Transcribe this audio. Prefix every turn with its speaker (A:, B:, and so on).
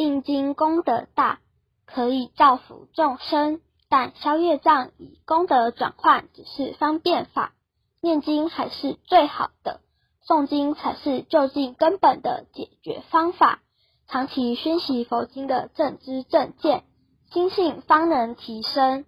A: 印经功德大可以造福众生但消业障以功德转换只是方便法。念经还是最好的诵经才是究竟根本的解决方法。长期熏习佛经的正知正见心性方能提升